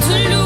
to lose.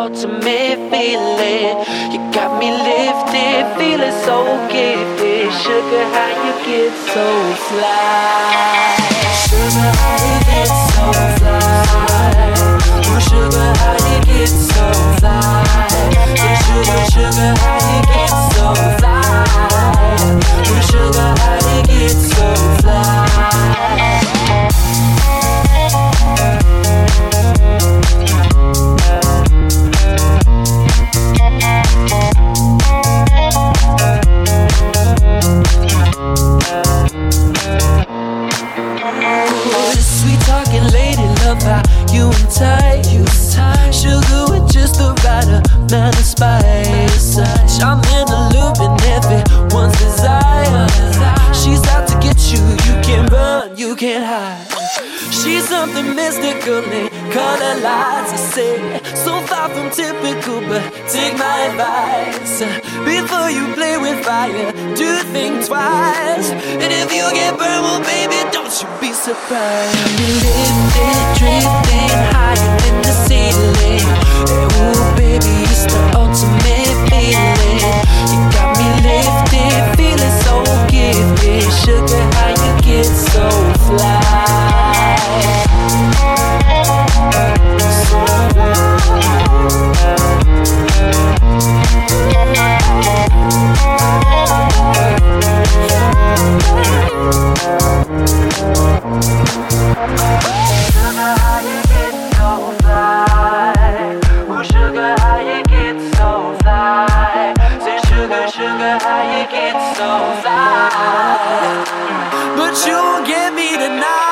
Ultimate feeling. You got me lifted, feeling so gifted. Sugar, how you get so fly? Sugar with just the right amount of spice. Charming, allure, everyone's desire. She's out to get you, you can't run, you can't hide. She's something mystical in color lights. I say, so far from typical, but take my advice. Before you play with fire, do think twice. And if you get burned, well, baby, don't you be surprised. Lifted, drifting higher than the ceiling. Ooh, baby, it's the ultimate feeling. You got me lifted, feeling so gifted. Sugar, how you get so fly? But you won't get me tonight.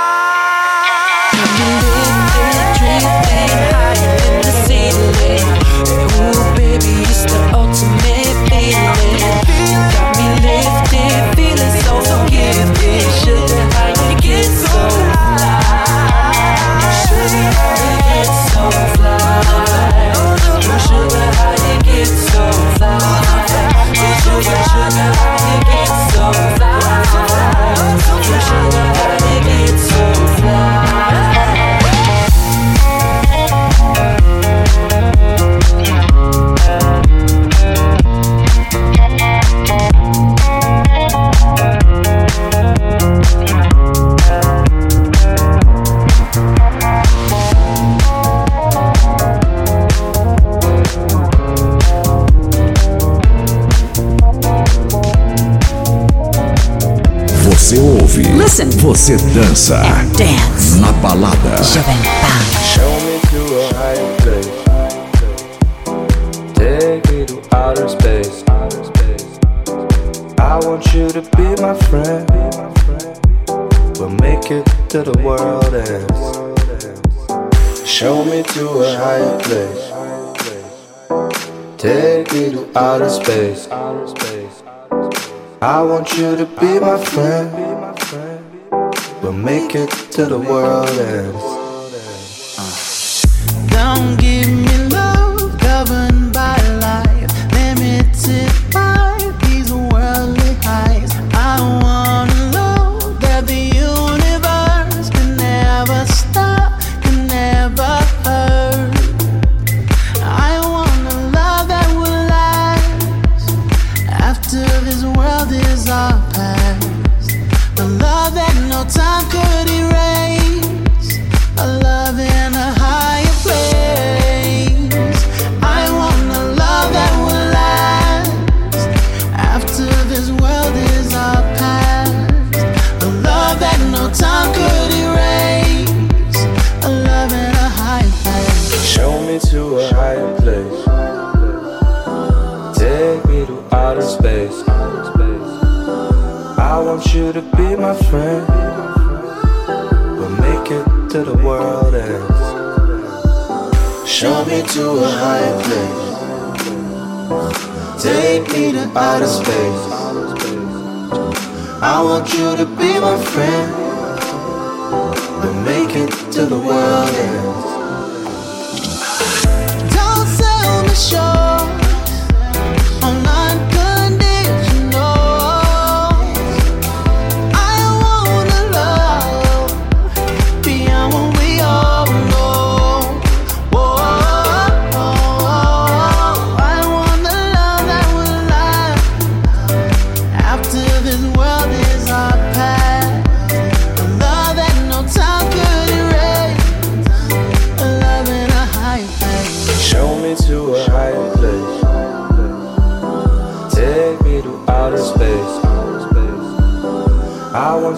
Você dança. Dance. Na balada. Jovem Pan. Show me to a higher place. Take me to outer space. I want you to be my friend. We'll make it to the world ends. Show me to a higher place. Take me to outer space. I want you to be my friend. Make it to the world ends. You to be my friend. We'll make it to the world ends. Show me to a higher place. Take me to outer space. I want you to be my friend. We'll make it to the world ends. Don't sell me short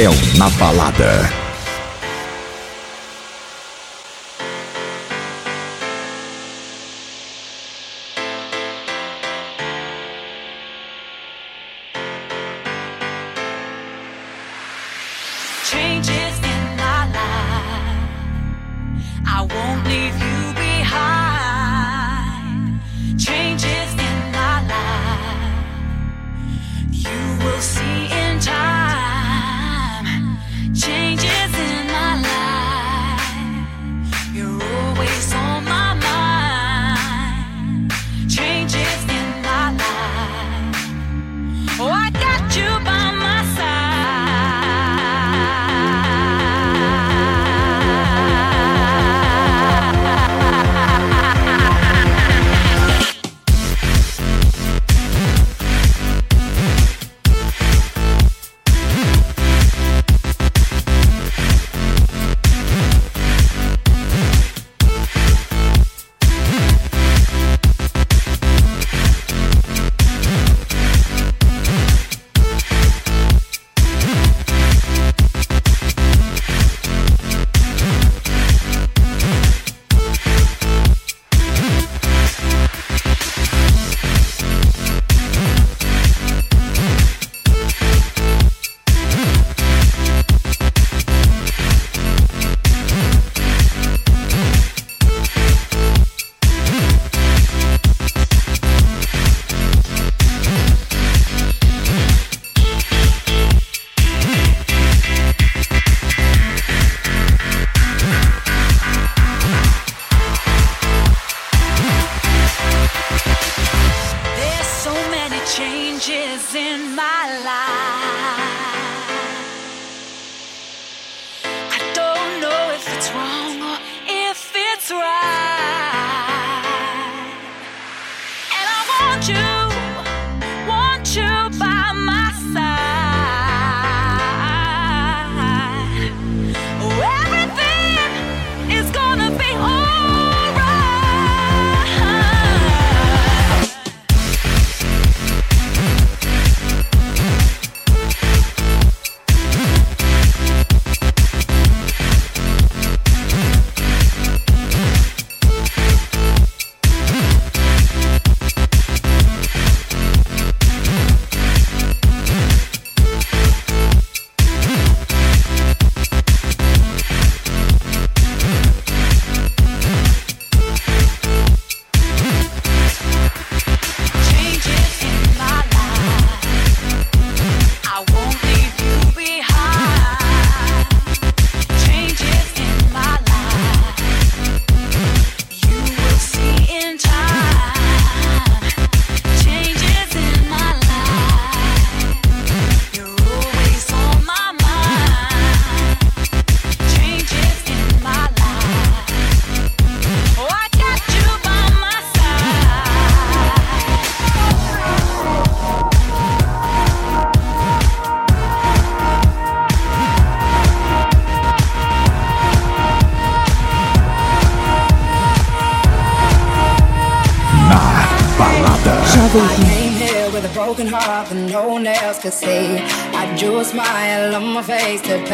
É o Na Balada.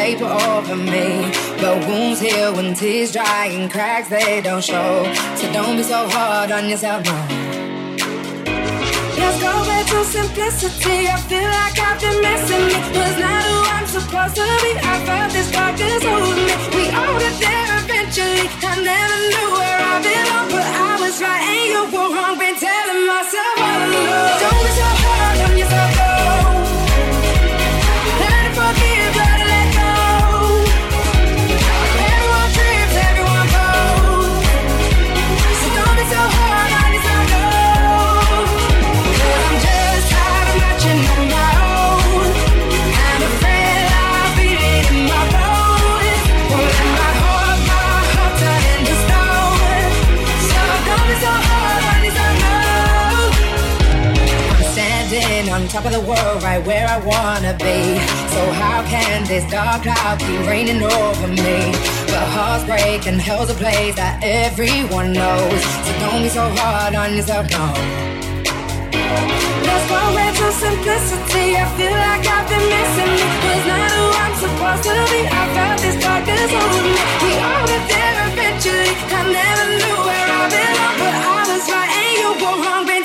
paper over me. But wounds heal when tears dry and cracks they don't show. So don't be so hard on yourself, no. Let's go back to simplicity. I feel like I've been missing it. Was not who I'm supposed to be. I felt this darkness over me. We all get there eventually. I never knew where I belonged, but I was right and you were wrong. Been telling myself oh, all along. Don't be so hard on yourself. Top of the world, right where I wanna be. So how can this dark cloud keep raining over me? Well, hearts break and hell's a place that everyone knows. So don't be so hard on yourself, no. Let's go back to simplicity. I feel like I've been missing it. Was not who I'm supposed to be. I felt this darkness over me. We all were there eventually. I never knew where I belonged, but I was right and you were wrong. Been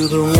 you the one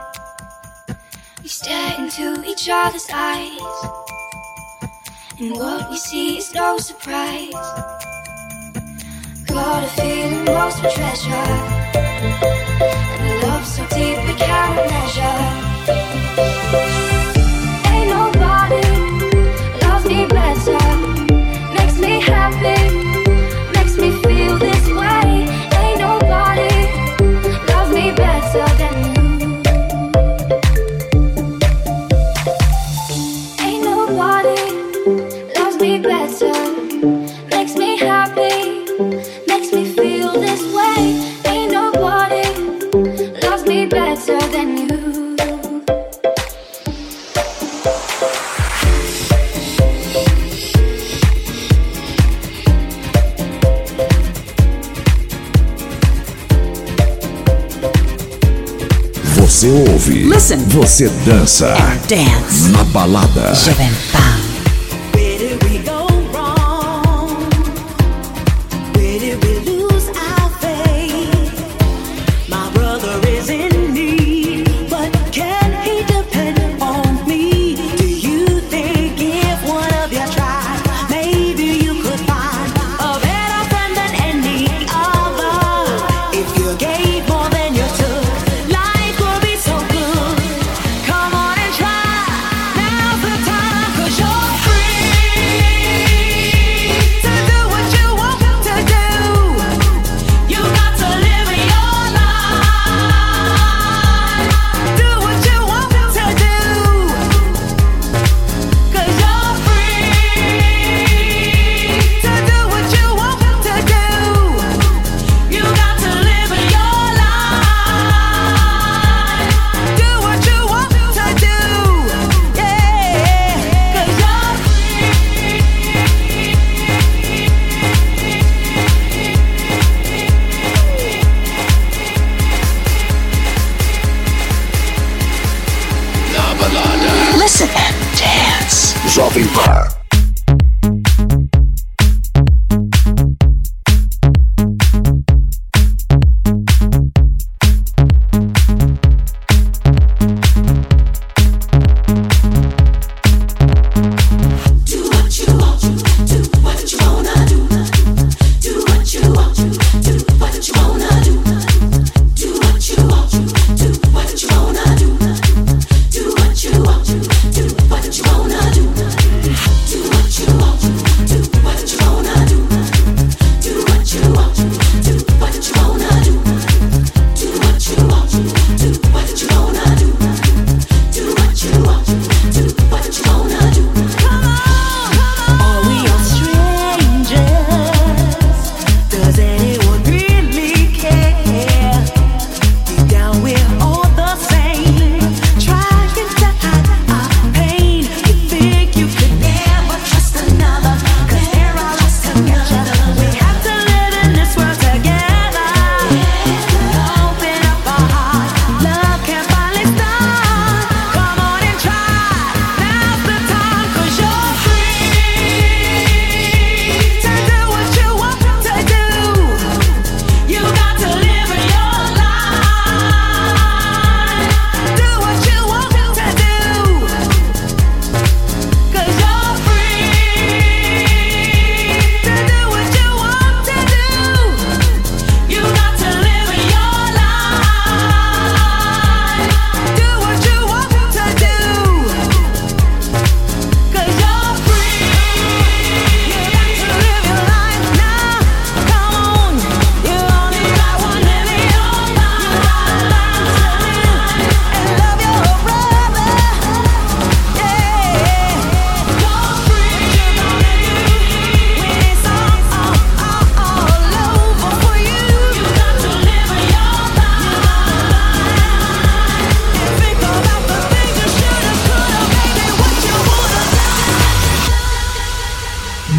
stare into each other's eyes. And what we see is no surprise. Got a feeling most of treasure. And a love so deep we can't measure. listen. Você dança. And dance. Na balada. Jovem Pan. Where did we lose our faith? My brother is in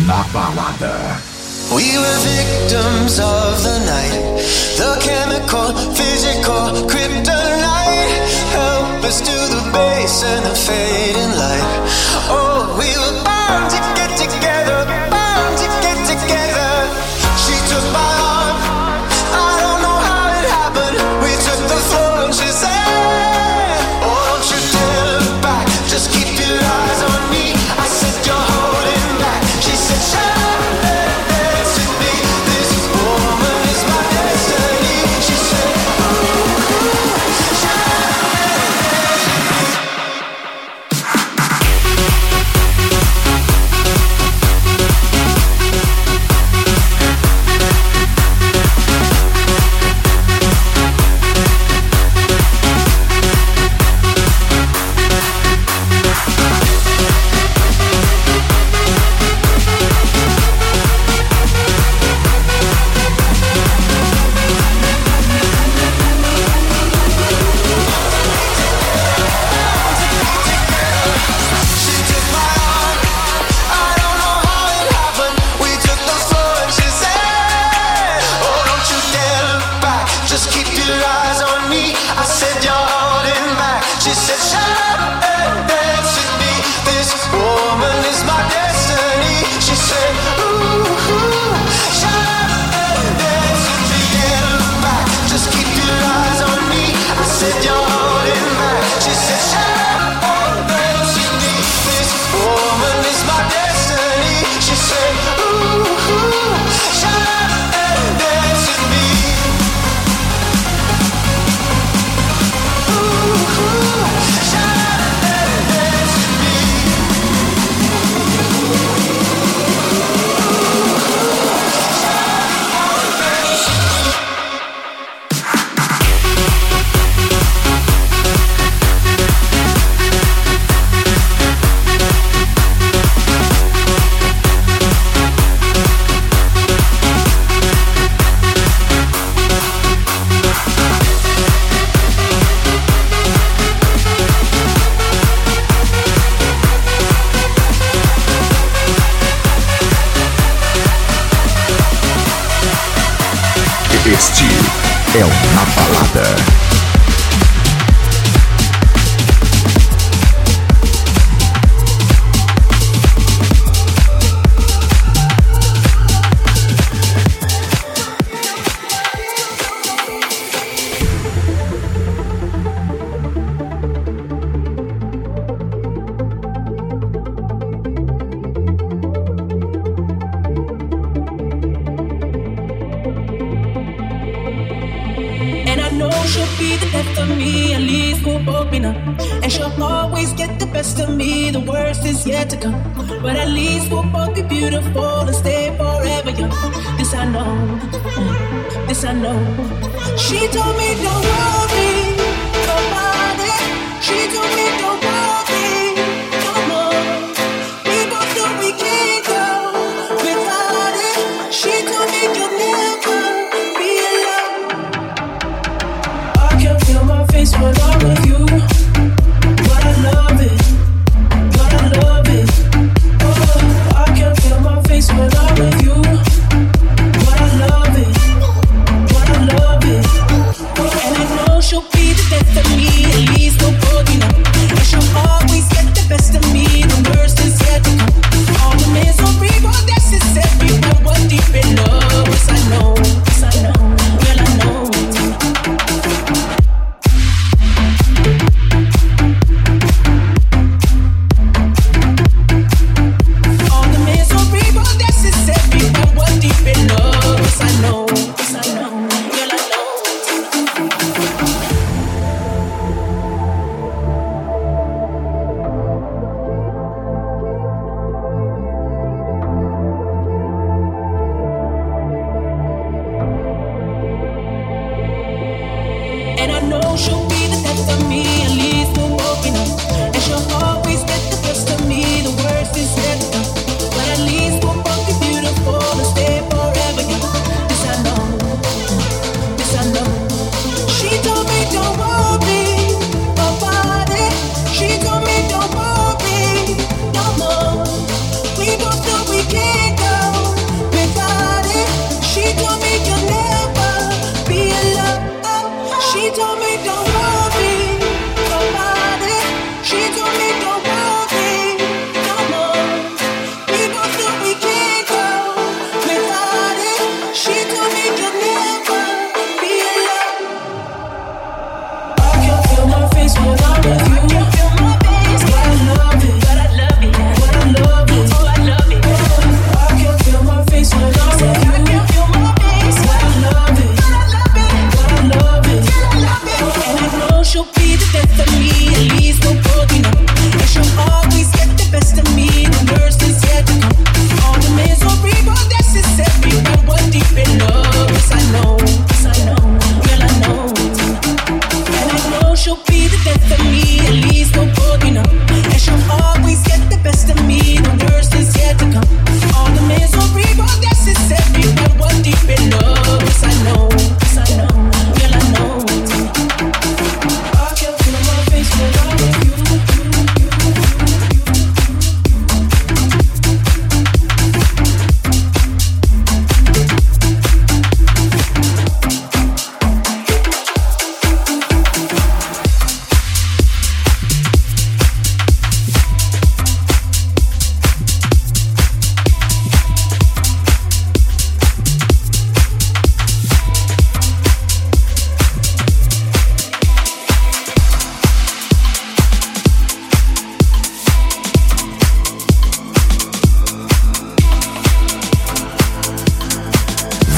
Na Balada. We were victims of the night, the chemical, physical, kryptonite. Help us to the base and the fading light. Oh, we were.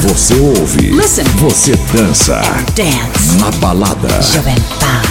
Você ouve. Listen. Você dança. And dance. Na balada. Jovem Pan.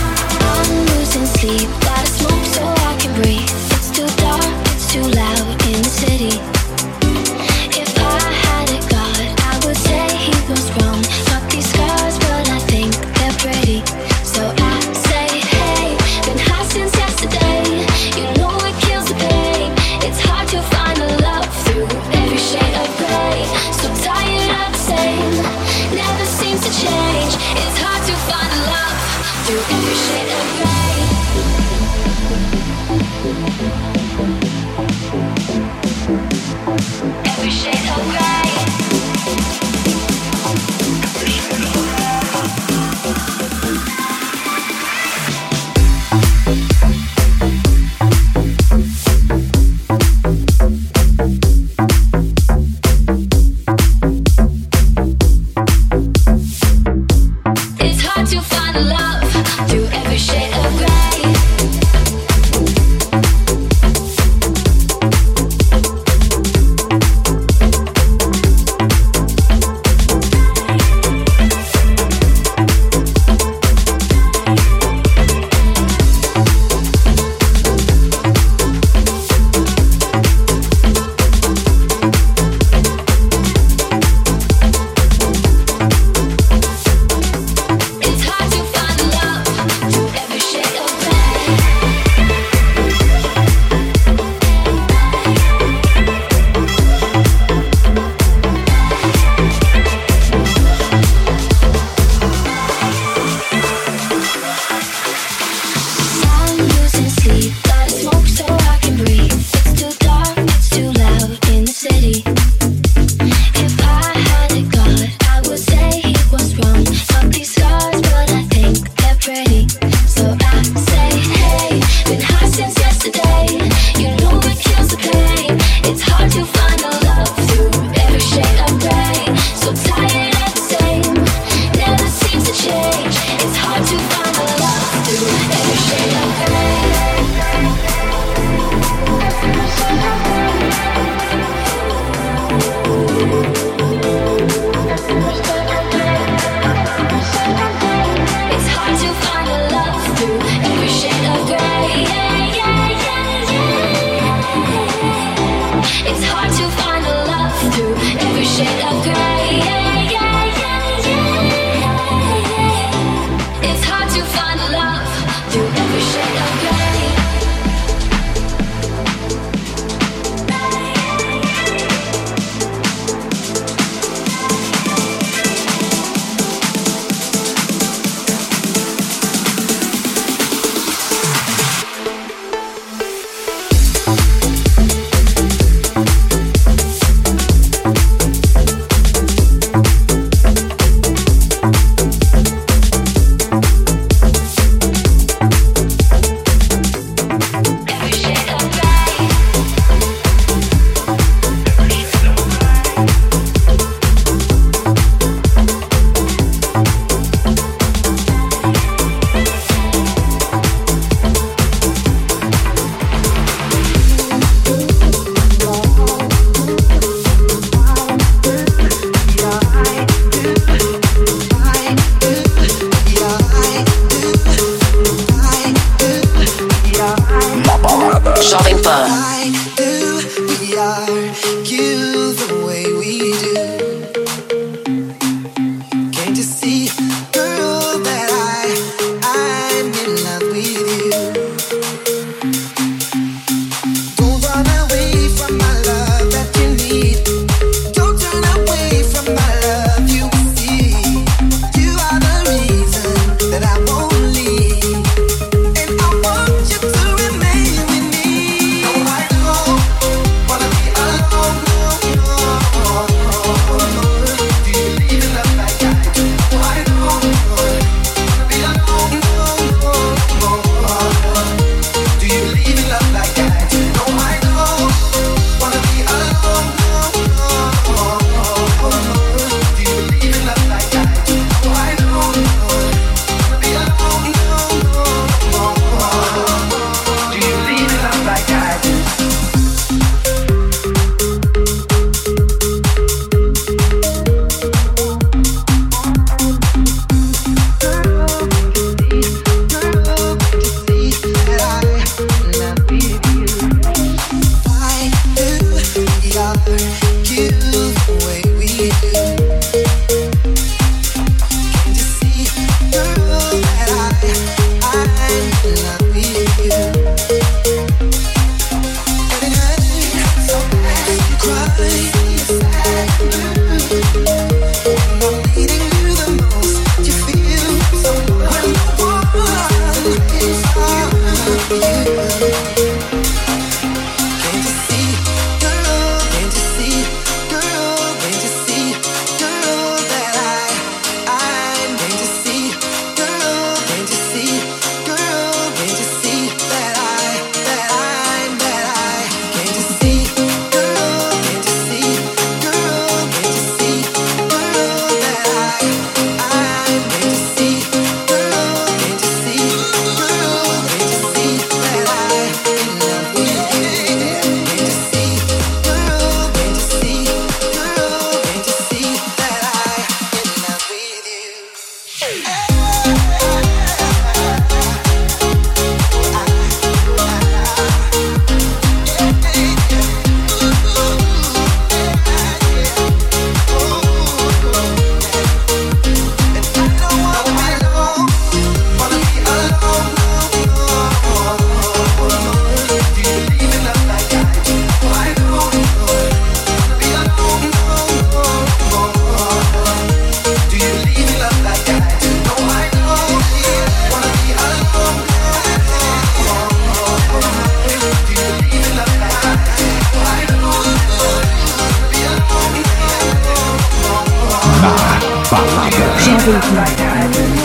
Desire.